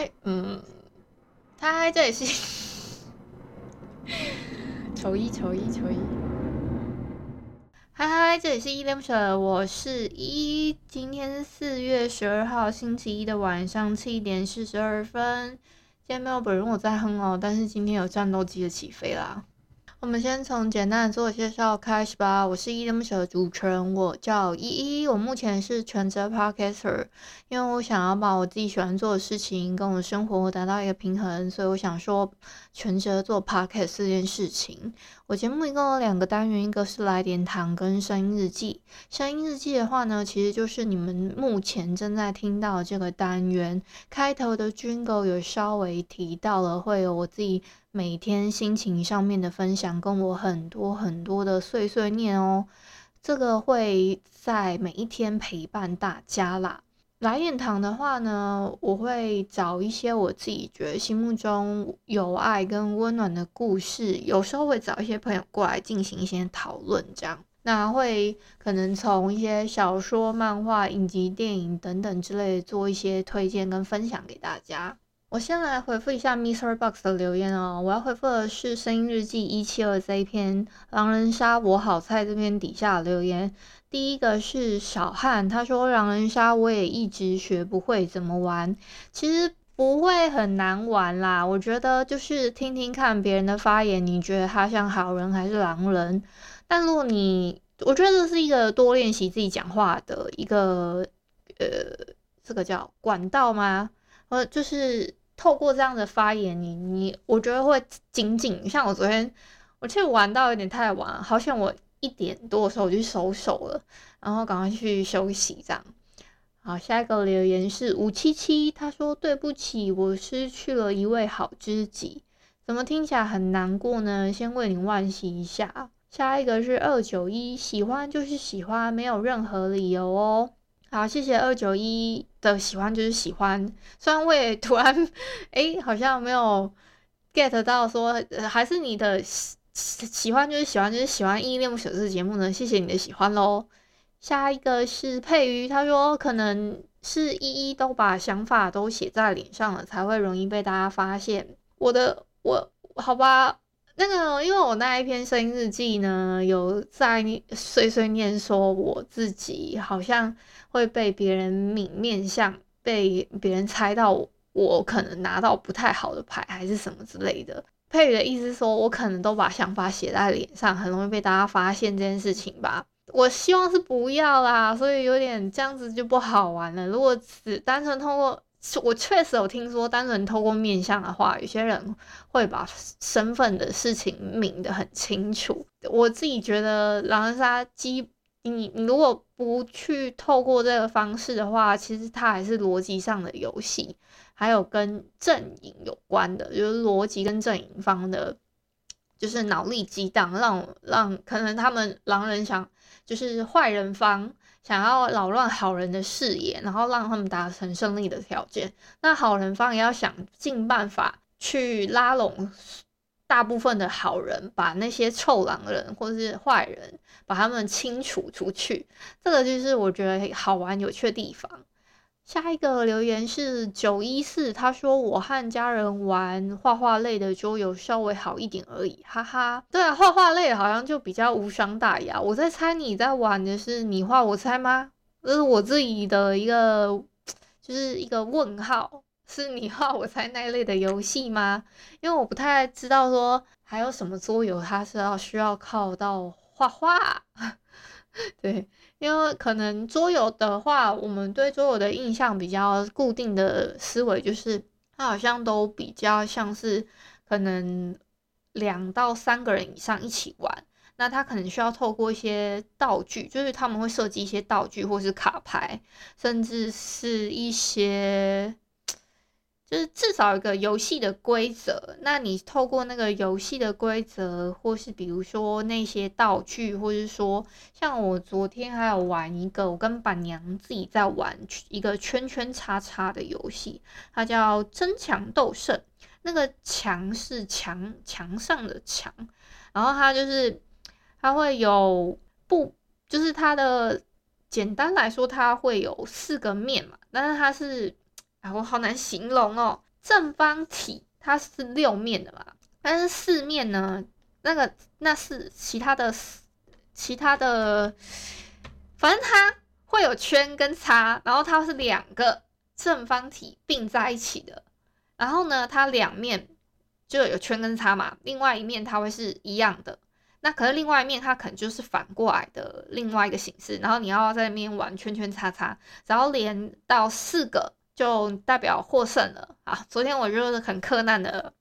嗨，嗯，嗨，这里是丑一丑一丑一，嗨嗨，这里是依恋不舍，我是一，今天是四月十二号星期一的晚上七点四十二分，今天没有本人我在哼哦，但是今天有战斗机的起飞啦。我们先从简单的自我介绍开始吧。我是依恋不舍的主持人，我叫依依。我目前是全职 Podcaster，因为我想要把我自己喜欢做的事情跟我的生活达到一个平衡，所以我想说全职做 Podcast 这件事情。我节目一共有两个单元，一个是来点糖跟声音日记。声音日记的话呢，其实就是你们目前正在听到这个单元开头的 Jingle 有稍微提到了，会有我自己。每天心情上面的分享，跟我很多很多的碎碎念哦，这个会在每一天陪伴大家啦。来点糖的话呢，我会找一些我自己觉得心目中有爱跟温暖的故事，有时候会找一些朋友过来进行一些讨论，这样。那会可能从一些小说、漫画、影集、电影等等之类的做一些推荐跟分享给大家。我先来回复一下 MixerBox 的留言哦。我要回复的是声音日记一七二这一篇狼人杀我好菜这篇底下留言。第一个是小汉，他说狼人杀我也一直学不会怎么玩，其实不会很难玩啦。我觉得就是听听看别人的发言，你觉得他像好人还是狼人？但如果你，我觉得这是一个多练习自己讲话的一个呃，这个叫管道吗？呃，就是。透过这样的发言，你你我觉得会紧紧。像我昨天，我去玩到有点太晚，好像我一点多的时候我就收手了，然后赶快去休息这样。好，下一个留言是五七七，他说对不起，我失去了一位好知己，怎么听起来很难过呢？先为你惋惜一下。下一个是二九一，喜欢就是喜欢，没有任何理由哦。好，谢谢二九一的喜欢就是喜欢。虽然我也突然哎、好像没有 get 到说，呃、还是你的喜喜欢就是喜欢就是喜欢依恋不舍这个节目呢。谢谢你的喜欢喽。下一个是佩瑜，他说可能是一一都把想法都写在脸上了，才会容易被大家发现。我的我好吧，那个因为我那一篇声音日记呢，有在碎碎念说我自己好像。会被别人抿面相，被别人猜到我可能拿到不太好的牌，还是什么之类的。佩宇的意思说，我可能都把想法写在脸上，很容易被大家发现这件事情吧。我希望是不要啦，所以有点这样子就不好玩了。如果只单纯通过，我确实有听说，单纯透过面相的话，有些人会把身份的事情抿得很清楚。我自己觉得狼人杀基。你你如果不去透过这个方式的话，其实它还是逻辑上的游戏，还有跟阵营有关的，就是逻辑跟阵营方的，就是脑力激荡，让让可能他们狼人想就是坏人方想要扰乱好人的视野，然后让他们达成胜利的条件，那好人方也要想尽办法去拉拢。大部分的好人把那些臭狼人或者是坏人把他们清除出去，这个就是我觉得好玩有趣的地方。下一个留言是九一四，他说我和家人玩画画类的桌游稍微好一点而已，哈哈。对啊，画画类好像就比较无伤大雅。我在猜你在玩的是你画我猜吗？这是我自己的一个就是一个问号。是你画我猜那一类的游戏吗？因为我不太知道说还有什么桌游，它是要需要靠到画画。对，因为可能桌游的话，我们对桌游的印象比较固定的思维就是，它好像都比较像是可能两到三个人以上一起玩。那他可能需要透过一些道具，就是他们会设计一些道具，或是卡牌，甚至是一些。就是至少一个游戏的规则，那你透过那个游戏的规则，或是比如说那些道具，或是说像我昨天还有玩一个，我跟板娘自己在玩一个圈圈叉叉的游戏，它叫争强斗胜。那个墙是墙墙上的墙，然后它就是它会有不，就是它的简单来说，它会有四个面嘛，但是它是。啊，我好难形容哦。正方体它是六面的嘛，但是四面呢，那个那是其他的其他的，反正它会有圈跟叉，然后它是两个正方体并在一起的。然后呢，它两面就有圈跟叉嘛，另外一面它会是一样的。那可是另外一面它可能就是反过来的另外一个形式。然后你要在那边玩圈圈叉叉，然后连到四个。就代表获胜了啊！昨天我就是很克难的，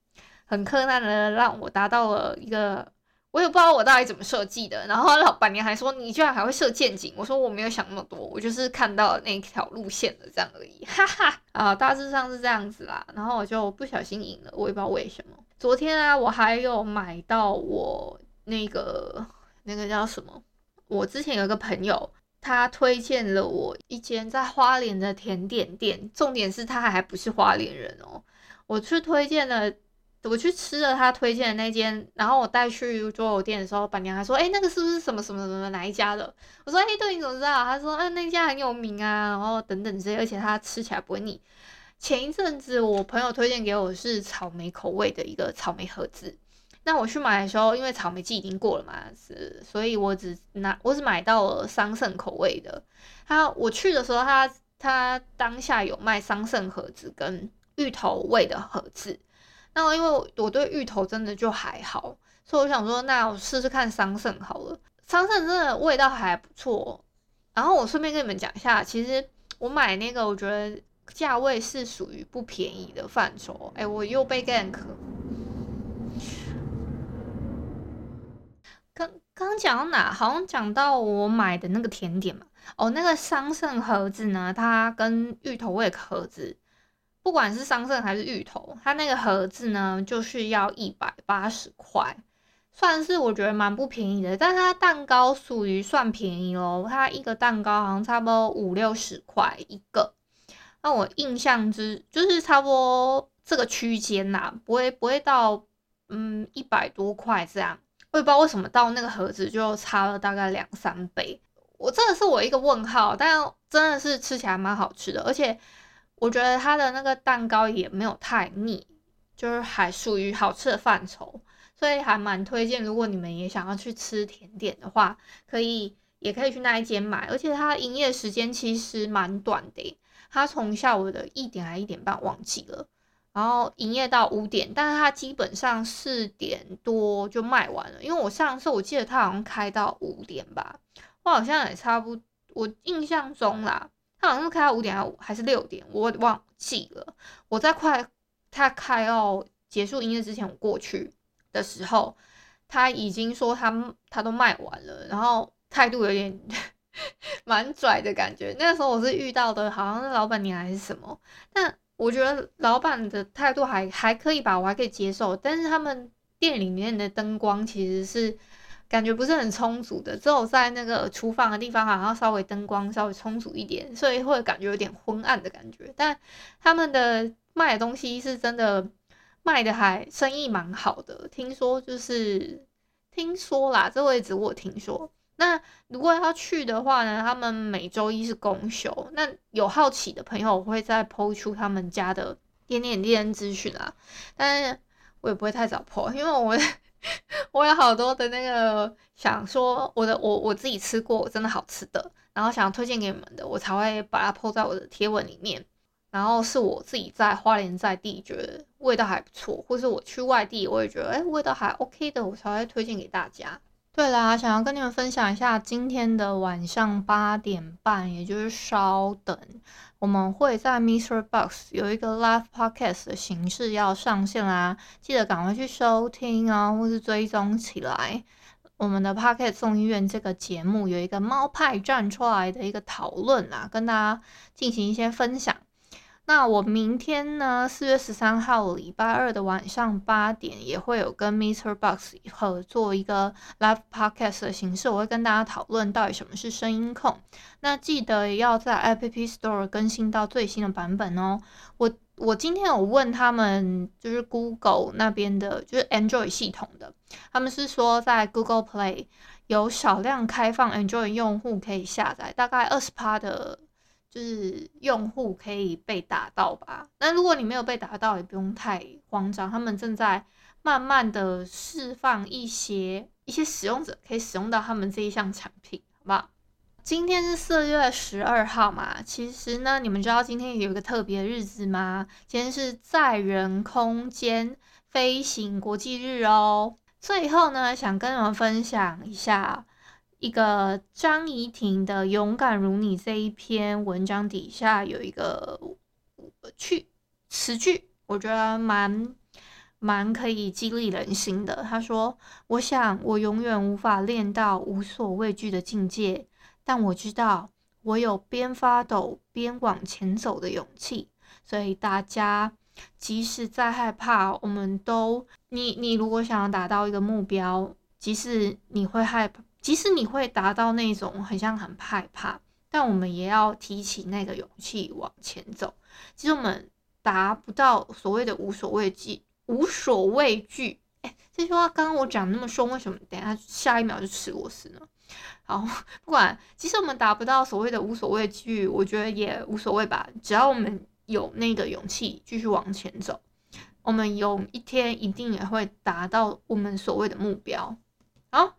很克难的让我达到了一个，我也不知道我到底怎么设计的。然后老板娘还说，你居然还会设陷阱，我说我没有想那么多，我就是看到那条路线的这样而已，哈哈啊，大致上是这样子啦。然后我就不小心赢了，我也不知道为什么。昨天啊，我还有买到我那个那个叫什么？我之前有一个朋友。他推荐了我一间在花莲的甜点店，重点是他还不是花莲人哦。我去推荐了，我去吃了他推荐的那间，然后我带去桌游店的时候，板娘还说：“哎，那个是不是什么什么什么哪一家的？”我说：“哎，对，你怎么知道？”他说：“啊，那家很有名啊，然后等等这些，而且它吃起来不会腻。”前一阵子我朋友推荐给我是草莓口味的一个草莓盒子。那我去买的时候，因为草莓季已经过了嘛，是，所以我只拿我只买到了桑葚口味的。他我去的时候他，他当下有卖桑葚盒子跟芋头味的盒子。那因为我对芋头真的就还好，所以我想说，那我试试看桑葚好了。桑葚真的味道还不错。然后我顺便跟你们讲一下，其实我买那个，我觉得价位是属于不便宜的范畴。哎，我又被 gank。刚讲到哪？好像讲到我买的那个甜点嘛。哦，那个桑葚盒子呢，它跟芋头味盒子，不管是桑葚还是芋头，它那个盒子呢，就是要一百八十块，算是我觉得蛮不便宜的。但它蛋糕属于算便宜哦，它一个蛋糕好像差不多五六十块一个。那我印象之就是差不多这个区间呐，不会不会到嗯一百多块这样。我也不知道为什么到那个盒子就差了大概两三倍，我这个是我一个问号，但真的是吃起来蛮好吃的，而且我觉得它的那个蛋糕也没有太腻，就是还属于好吃的范畴，所以还蛮推荐。如果你们也想要去吃甜点的话，可以也可以去那一间买，而且它营业时间其实蛮短的，它从下午的一点还一点半忘记了。然后营业到五点，但是它基本上四点多就卖完了。因为我上次我记得它好像开到五点吧，我好像也差不多，我印象中啦，它好像是开到五点还还是六点，我忘记了。我在快它开到结束营业之前，我过去的时候，他已经说他他都卖完了，然后态度有点 蛮拽的感觉。那个时候我是遇到的，好像是老板娘还是什么，但。我觉得老板的态度还还可以吧，我还可以接受。但是他们店里面的灯光其实是感觉不是很充足的，只有在那个厨房的地方好像稍微灯光稍微充足一点，所以会感觉有点昏暗的感觉。但他们的卖的东西是真的卖的还生意蛮好的，听说就是听说啦，这位置我听说。那如果要去的话呢，他们每周一是公休。那有好奇的朋友，我会再 po 出他们家的点点点资讯啊。但是我也不会太早 po，因为我 我有好多的那个想说我的我我自己吃过真的好吃的，然后想推荐给你们的，我才会把它 po 在我的贴文里面。然后是我自己在花莲在地觉得味道还不错，或是我去外地我也觉得哎味道还 OK 的，我才会推荐给大家。对啦，想要跟你们分享一下，今天的晚上八点半，也就是稍等，我们会在 MixerBox 有一个 Live Podcast 的形式要上线啦，记得赶快去收听啊，或是追踪起来。我们的 Podcast 众议院这个节目有一个猫派站出来的一个讨论啊，跟大家进行一些分享。那我明天呢，四月十三号礼拜二的晚上八点，也会有跟 Mr. Box 合作一个 Live Podcast 的形式，我会跟大家讨论到底什么是声音控。那记得要在 App Store 更新到最新的版本哦。我我今天有问他们，就是 Google 那边的，就是 Android 系统的，他们是说在 Google Play 有少量开放 Android 用户可以下载，大概二十趴的。就是用户可以被打到吧？那如果你没有被打到，也不用太慌张。他们正在慢慢的释放一些一些使用者可以使用到他们这一项产品，好不好？今天是四月十二号嘛，其实呢，你们知道今天有一个特别日子吗？今天是载人空间飞行国际日哦。最后呢，想跟你们分享一下。一个张怡婷的《勇敢如你》这一篇文章底下有一个句词句，我觉得蛮蛮可以激励人心的。他说：“我想我永远无法练到无所畏惧的境界，但我知道我有边发抖边往前走的勇气。所以大家即使再害怕，我们都你你如果想要达到一个目标，即使你会害怕。”即使你会达到那种很像很害怕，但我们也要提起那个勇气往前走。其实我们达不到所谓的无所畏惧，无所畏惧。哎，这句话刚刚我讲那么凶，为什么等下下一秒就吃螺丝呢？好，不管，即使我们达不到所谓的无所畏惧，我觉得也无所谓吧。只要我们有那个勇气继续往前走，我们有一天一定也会达到我们所谓的目标。好。